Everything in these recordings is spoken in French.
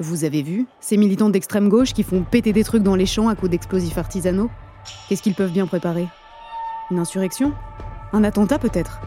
Vous avez vu ces militants d'extrême gauche qui font péter des trucs dans les champs à coups d'explosifs artisanaux Qu'est-ce qu'ils peuvent bien préparer Une insurrection Un attentat peut-être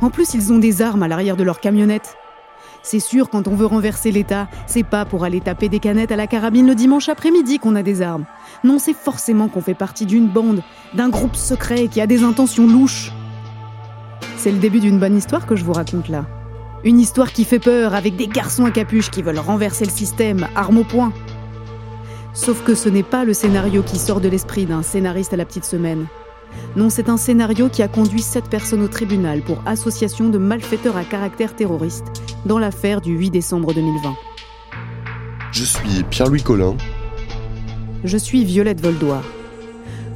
En plus, ils ont des armes à l'arrière de leur camionnette. C'est sûr, quand on veut renverser l'État, c'est pas pour aller taper des canettes à la carabine le dimanche après-midi qu'on a des armes. Non, c'est forcément qu'on fait partie d'une bande, d'un groupe secret qui a des intentions louches. C'est le début d'une bonne histoire que je vous raconte là. Une histoire qui fait peur avec des garçons à capuche qui veulent renverser le système, arme au poing. Sauf que ce n'est pas le scénario qui sort de l'esprit d'un scénariste à la petite semaine. Non, c'est un scénario qui a conduit sept personnes au tribunal pour association de malfaiteurs à caractère terroriste dans l'affaire du 8 décembre 2020. Je suis Pierre-Louis Collin. Je suis Violette Voldoir.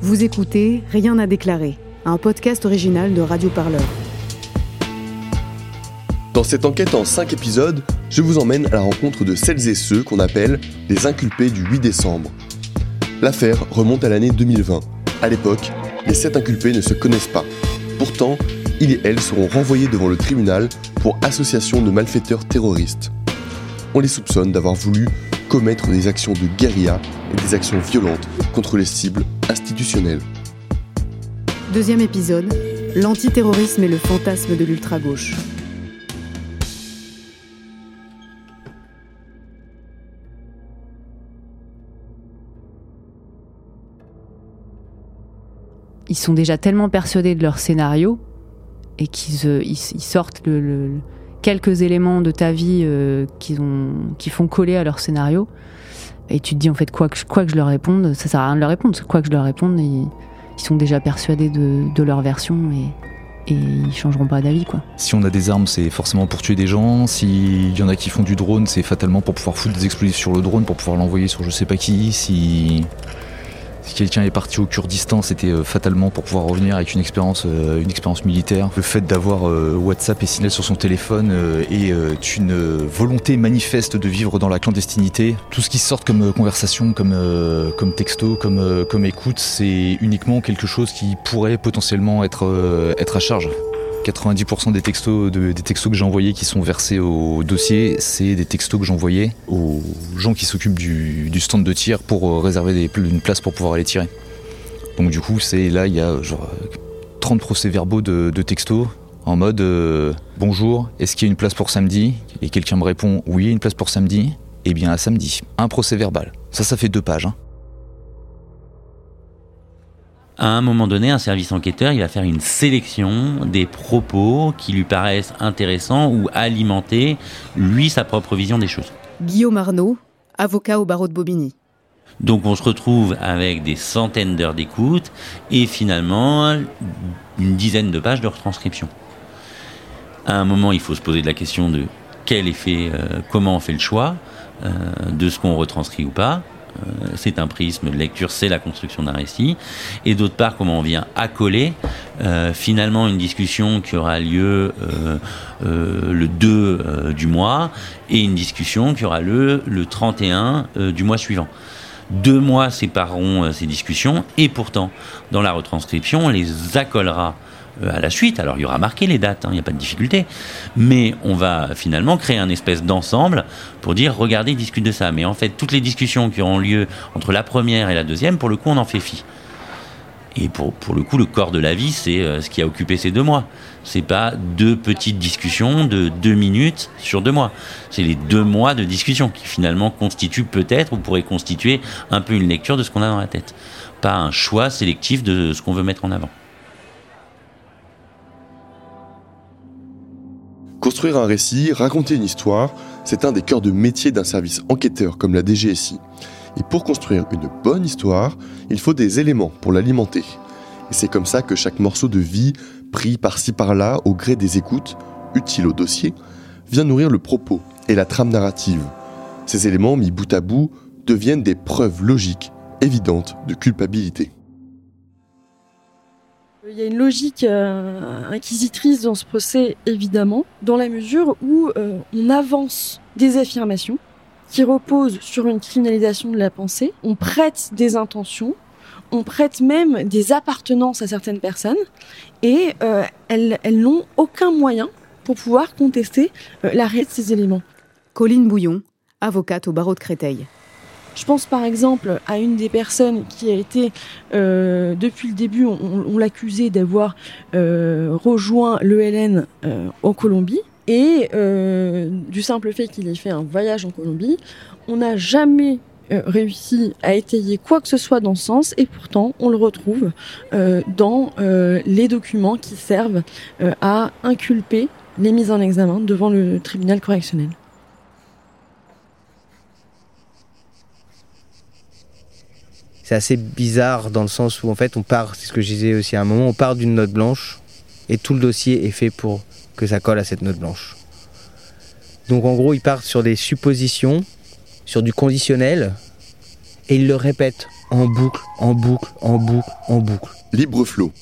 Vous écoutez Rien à déclarer, un podcast original de Radio Parleur. Dans cette enquête en 5 épisodes, je vous emmène à la rencontre de celles et ceux qu'on appelle les inculpés du 8 décembre. L'affaire remonte à l'année 2020. À l'époque, les 7 inculpés ne se connaissent pas. Pourtant, ils et elles seront renvoyés devant le tribunal pour association de malfaiteurs terroristes. On les soupçonne d'avoir voulu commettre des actions de guérilla et des actions violentes contre les cibles institutionnelles. Deuxième épisode, l'antiterrorisme et le fantasme de l'ultra-gauche. Ils sont déjà tellement persuadés de leur scénario et qu'ils euh, sortent le, quelques éléments de ta vie euh, qui, ont, qui font coller à leur scénario. Et tu te dis en fait quoi que, je leur réponde, ça sert à rien de leur répondre, parce que quoi que je leur réponde, ils, sont déjà persuadés de, de leur version et, et ils changeront pas d'avis quoi. Si on a des armes, c'est forcément pour tuer des gens. S'il y en a qui font du drone, c'est fatalement pour pouvoir foutre des explosifs sur le drone, pour pouvoir l'envoyer sur je sais pas qui. Si si quelqu'un est parti au Kurdistan, c'était euh, fatalement pour pouvoir revenir avec une expérience, euh, une expérience militaire. Le fait d'avoir euh, WhatsApp et Signal sur son téléphone est une volonté manifeste de vivre dans la clandestinité. Tout ce qui sort comme conversation, comme, comme texto, comme, écoute, c'est uniquement quelque chose qui pourrait potentiellement être à charge. 90% des textos, des textos que j'ai envoyés qui sont versés au dossier, c'est des textos que j'envoyais aux gens qui s'occupent du, stand de tir pour euh, réserver une place pour pouvoir aller tirer. Donc du coup, c'est là, il y a genre 30 procès-verbaux de, textos en mode euh, bonjour, est-ce qu'il y a une place pour samedi? Et quelqu'un me répond oui, une place pour samedi. Eh bien, à samedi. Un procès verbal. Ça, ça fait deux pages. Hein. À un moment donné, un service enquêteur, il va faire une sélection des propos qui lui paraissent intéressants ou alimenter, lui, sa propre vision des choses. Guillaume Arnaud, avocat au barreau de Bobigny. Donc on se retrouve avec des centaines d'heures d'écoute et finalement une dizaine de pages de retranscription. À un moment, il faut se poser la question de quel effet, euh, comment on fait le choix euh, de ce qu'on retranscrit ou pas. Euh, c'est un prisme de lecture, c'est la construction d'un récit. Et d'autre part, comment on vient accoler euh, finalement une discussion qui aura lieu euh, le 2 du mois et une discussion qui aura lieu le 31 du mois suivant. Deux mois sépareront ces discussions et pourtant, dans la retranscription, on les accolera à la suite. Alors il y aura marqué les dates, il hein, n'y a pas de difficulté. Mais on va finalement créer un espèce d'ensemble pour dire regardez, discute de ça. Mais en fait, toutes les discussions qui auront lieu entre la première et la deuxième, pour le coup, on en fait fi. Et pour, pour le coup, le corps de la vie, c'est euh, ce qui a occupé ces deux mois. C'est pas deux petites discussions de deux minutes sur deux mois. C'est les deux mois de discussion qui finalement constituent peut-être ou pourraient constituer un peu une lecture de ce qu'on a dans la tête. Pas un choix sélectif de ce qu'on veut mettre en avant. Construire un récit, raconter une histoire, c'est un des cœurs de métier d'un service enquêteur comme la DGSI. Et pour construire une bonne histoire, il faut des éléments pour l'alimenter. Et c'est comme ça que chaque morceau de vie, pris par-ci par-là au gré des écoutes, utiles au dossier, vient nourrir le propos et la trame narrative. Ces éléments, mis bout à bout, deviennent des preuves logiques, évidentes de culpabilité. Il y a une logique euh, inquisitrice dans ce procès, évidemment, dans la mesure où euh, on avance des affirmations qui reposent sur une criminalisation de la pensée, on prête des intentions, on prête même des appartenances à certaines personnes, et euh, elles, elles n'ont aucun moyen pour pouvoir contester la réalité de ces éléments. Colline Bouillon, avocate au barreau de Créteil. Je pense par exemple à une des personnes qui a été, euh, depuis le début, on, l'accusait d'avoir euh, rejoint l'ELN euh, en Colombie. Et du simple fait qu'il ait fait un voyage en Colombie, on n'a jamais réussi à étayer quoi que ce soit dans ce sens et pourtant on le retrouve dans les documents qui servent à inculper les mises en examen devant le tribunal correctionnel. C'est assez bizarre dans le sens où en fait on part, c'est ce que je disais aussi à un moment, on part d'une note blanche et tout le dossier est fait pour que ça colle à cette note blanche. Donc en gros, ils partent sur des suppositions, sur du conditionnel et ils le répètent en boucle, en boucle, en boucle, en boucle. Libre flot.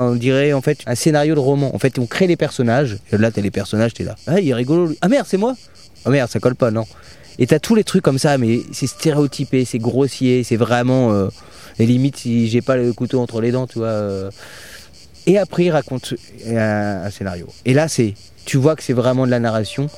On dirait en fait un scénario de roman. En fait, on crée les personnages. Et là, t'as les personnages, t'es là. Ah, il est rigolo. Ah merde, c'est moi. Ah merde, ça colle pas, non. Et t'as tous les trucs comme ça, mais c'est stéréotypé, c'est grossier, c'est vraiment. Euh, les limites si j'ai pas le couteau entre les dents, tu vois. Euh. Et après, il raconte un, scénario. Et là, c'est. Tu vois que c'est vraiment de la narration.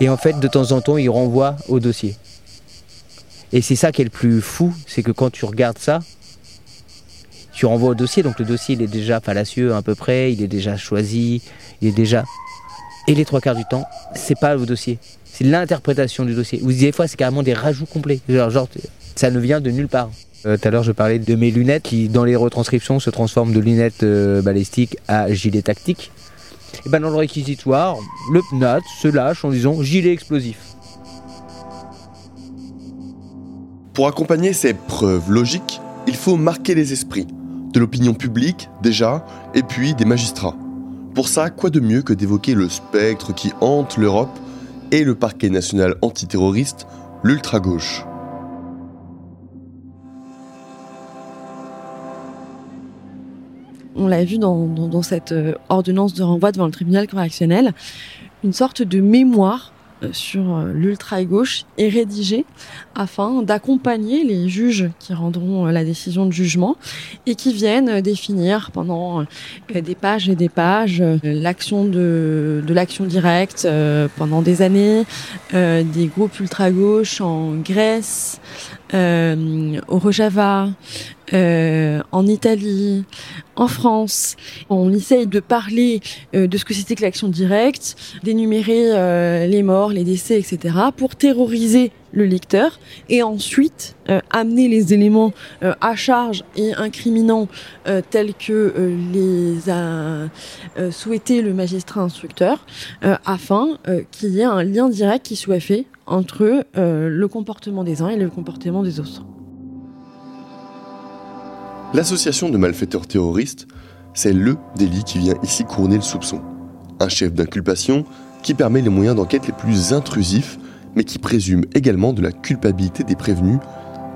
Et en fait, de temps en temps, il renvoie au dossier. Et c'est ça qui est le plus fou, c'est que quand tu regardes ça, tu renvoies au dossier, donc le dossier il est déjà fallacieux à peu près, il est déjà choisi, il est déjà. Et les trois quarts du temps, c'est pas le dossier, c'est l'interprétation du dossier. Ou des fois, c'est carrément des rajouts complets. Genre, genre ça ne vient de nulle part. Euh, tout à l'heure, je parlais de mes lunettes qui, dans les retranscriptions, se transforment de lunettes euh, balistiques à gilet tactique. Et ben dans le réquisitoire, le PNAT se lâche en disant gilet explosif. Pour accompagner ces preuves logiques, il faut marquer les esprits, de l'opinion publique déjà, et puis des magistrats. Pour ça, quoi de mieux que d'évoquer le spectre qui hante l'Europe et le parquet national antiterroriste, l'ultra-gauche. On l'a vu dans, cette euh, ordonnance de renvoi devant le tribunal correctionnel, une sorte de mémoire sur euh, l'ultra-gauche est rédigé afin d'accompagner les juges qui rendront euh, la décision de jugement et qui viennent définir pendant des pages et des pages l'action de, de l'action directe pendant des années, des groupes ultra-gauche en Grèce, au Rojava, euh, en Italie, en France. On essaye de parler euh, de ce que c'était que l'action directe, d'énumérer euh, les morts, les décès, etc., pour terroriser le lecteur et ensuite amener les éléments à charge et incriminants tels que les a souhaité le magistrat instructeur afin qu'il y ait un lien direct qui soit fait entre le comportement des uns et le comportement des autres. L'association de malfaiteurs terroristes, c'est le délit qui vient ici couronner le soupçon. Un chef d'inculpation qui permet les moyens d'enquête les plus intrusifs, mais qui présume également de la culpabilité des prévenus,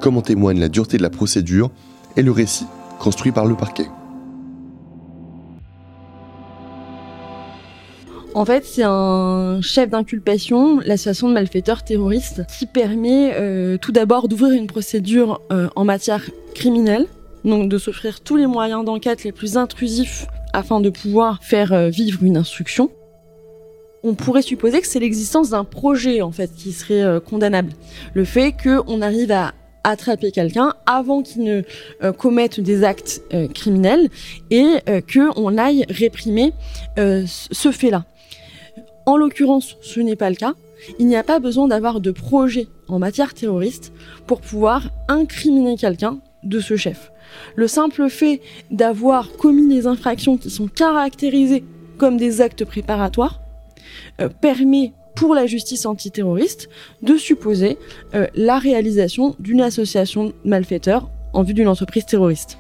comme en témoigne la dureté de la procédure et le récit construit par le parquet. En fait, c'est un chef d'inculpation, l'association de malfaiteurs terroristes, qui permet euh, tout d'abord d'ouvrir une procédure euh, en matière criminelle, donc de s'offrir tous les moyens d'enquête les plus intrusifs afin de pouvoir faire euh, vivre une instruction. On pourrait supposer que c'est l'existence d'un projet en fait qui serait euh, condamnable. Le fait qu'on arrive à attraper quelqu'un avant qu'il ne euh, commette des actes criminels et qu'on aille réprimer ce fait-là. En l'occurrence, ce n'est pas le cas. Il n'y a pas besoin d'avoir de projet en matière terroriste pour pouvoir incriminer quelqu'un de ce chef. Le simple fait d'avoir commis des infractions qui sont caractérisées comme des actes préparatoires euh, permet pour la justice antiterroriste de supposer euh, la réalisation d'une association de malfaiteurs en vue d'une entreprise terroriste.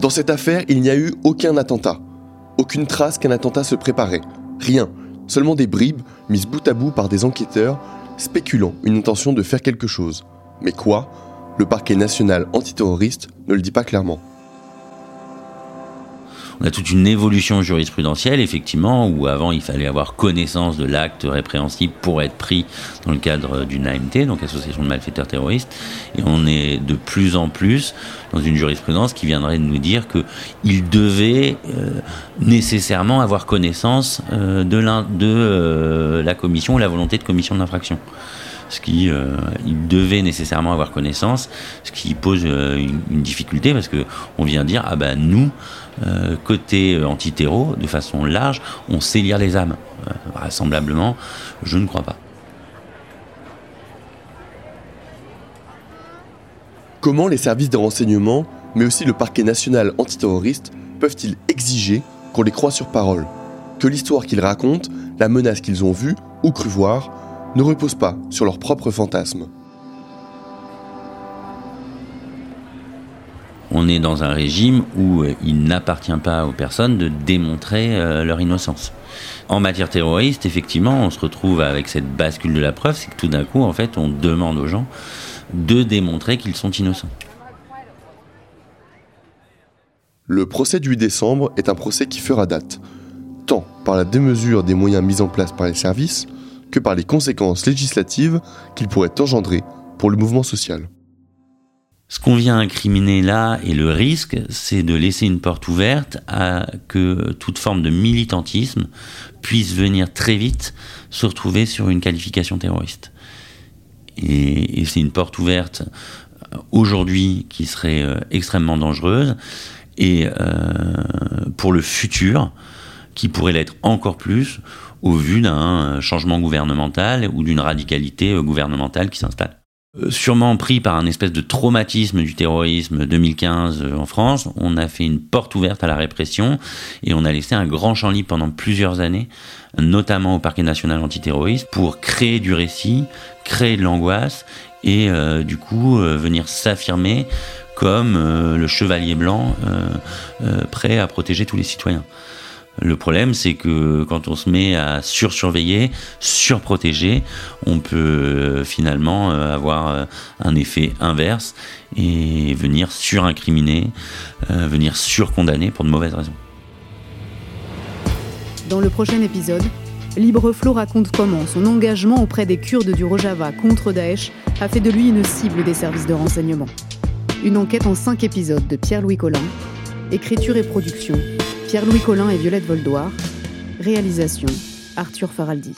Dans cette affaire, il n'y a eu aucun attentat. Aucune trace qu'un attentat se préparait. Rien. Seulement des bribes mises bout à bout par des enquêteurs spéculant une intention de faire quelque chose. Mais quoi? Le parquet national antiterroriste ne le dit pas clairement. On a toute une évolution jurisprudentielle, effectivement, où avant il fallait avoir connaissance de l'acte répréhensible pour être pris dans le cadre d'une AMT, donc association de malfaiteurs terroristes. Et on est de plus en plus dans une jurisprudence qui viendrait de nous dire que il devait euh, nécessairement avoir connaissance euh, de, de euh, la commission ou la volonté de commission de l'infraction ce qui il devait nécessairement avoir connaissance, ce qui pose une, difficulté parce que on vient dire ah ben nous côté anti-terreau de façon large on sait lire les âmes. Vraisemblablement je ne crois pas. Comment les services de renseignement, mais aussi le parquet national antiterroriste, peuvent-ils exiger qu'on les croie sur parole? Que l'histoire qu'ils racontent, la menace qu'ils ont vue ou cru voir, ne repose pas sur leurs propres fantasmes On est dans un régime où euh, il n'appartient pas aux personnes de démontrer euh, leur innocence. En matière terroriste, effectivement, on se retrouve avec cette bascule de la preuve, c'est que tout d'un coup, en fait, on demande aux gens de démontrer qu'ils sont innocents. Le procès du 8 décembre est un procès qui fera date, tant par la démesure des moyens mis en place par les services que par les conséquences législatives qu'il pourrait engendrer pour le mouvement social. Ce qu'on vient incriminer là et le risque, c'est de laisser une porte ouverte à que toute forme de militantisme puisse venir très vite se retrouver sur une qualification terroriste. Et, c'est une porte ouverte euh, aujourd'hui qui serait euh, extrêmement dangereuse et euh, pour le futur qui pourrait l'être encore plus au vu d'un changement gouvernemental ou d'une radicalité gouvernementale qui s'installe. Sûrement pris par un espèce de traumatisme du terrorisme 2015 en France, on a fait une porte ouverte à la répression et on a laissé un grand champ libre pendant plusieurs années, notamment au parquet national antiterroriste, pour créer du récit, créer de l'angoisse et euh, du coup euh, venir s'affirmer comme euh, le chevalier blanc prêt à protéger tous les citoyens. Le problème, c'est que quand on se met à sursurveiller, surprotéger, on peut finalement avoir un effet inverse et venir surincriminer, venir surcondamner pour de mauvaises raisons. Dans le prochain épisode, Libreflow raconte comment son engagement auprès des Kurdes du Rojava contre Daesh a fait de lui une cible des services de renseignement. Une enquête en cinq épisodes de Pierre-Louis Collin. Écriture et production, Pierre-Louis Collin et Violette Voldoir. Réalisation, Arthur Faraldi.